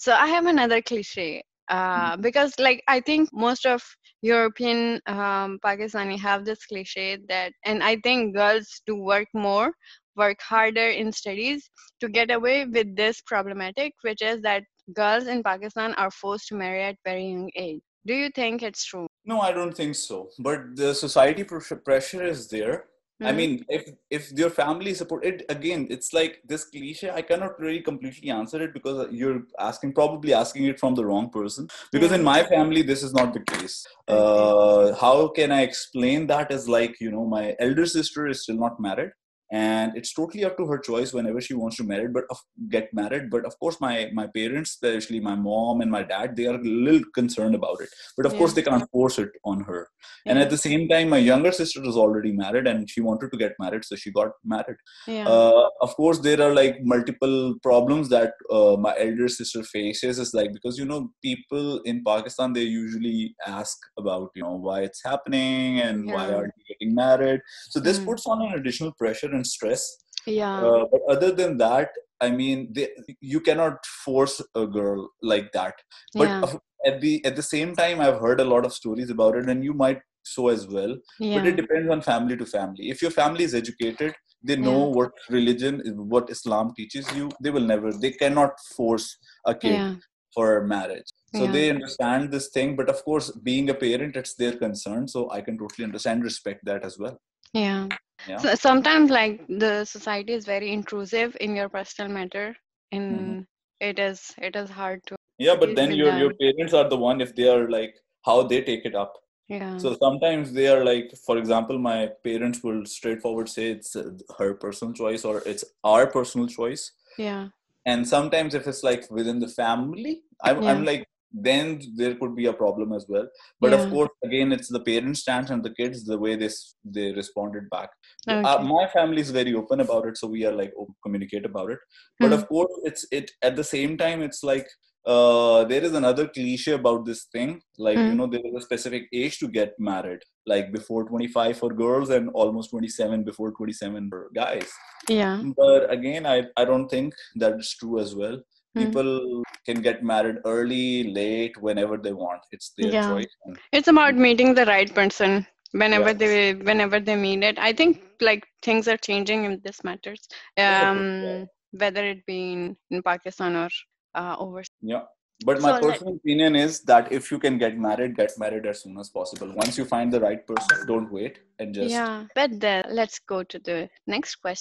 So I have another cliche uh, because, like, I think most of European um, Pakistani have this cliche that, and I think girls do work more, work harder in studies to get away with this problematic, which is that girls in Pakistan are forced to marry at very young age. Do you think it's true? No, I don't think so. But the society pressure is there Mm-hmm. I mean, if if your family support it again, it's like this cliche. I cannot really completely answer it because you're asking probably asking it from the wrong person. Because yeah. in my family, this is not the case. Uh, how can I explain that? As like you know, my elder sister is still not married, and it's totally up to her choice whenever she wants to marry but get married but of course my my parents especially my mom and my dad they are a little concerned about it but of yeah. course they can't force it on her yeah. and at the same time my younger sister was already married and she wanted to get married so she got married yeah. uh, of course there are like multiple problems that uh, my elder sister faces is like because you know people in pakistan they usually ask about you know why it's happening and why you getting married so this mm. puts on an additional pressure and stress yeah uh, but other than that i mean they, you cannot force a girl like that but yeah. at the at the same time i've heard a lot of stories about it and you might so as well yeah. but it depends on family to family if your family is educated they know yeah. what religion what islam teaches you they will never they cannot force a kid for marriage so they understand this thing but of course being a parent it's their concern. So i can totally understand respect that as well. Yeah. Yeah. So sometimes like the society is very intrusive in your personal matter and mm-hmm. it is it is hard to yeah but then your your parents are the one if they are like how they take it up. Yeah. So sometimes they are like for example my parents will straightforward say it's uh, her personal choice or it's our personal choice. Yeah. And sometimes if it's like within the family i'm, yeah. I'm like then there could be a problem as well. But yeah. of course again it's the parents stance and the kids the way they they responded back. Uh, okay. uh, my family is very open about it so we are like communicate about it. But mm of course it's it at the same time it's like uh, there is another cliche about this thing. Like mm you know there is a specific age to get married. Like before 25 for girls and almost 27 before 27 for guys. Yeah. But again i i don't think that is true as well Hmm. people can get married early late whenever they want. It's their yeah. choice it's about meeting the right person whenever they whenever they meet it. I think like things are changing in this matters um whether it be in, in pakistan or uh, overseas. Yeah. But my so personal opinion is that if you can get married get married as soon as possible. Once you find the right person don't wait and just yeah. But then let's go to the next question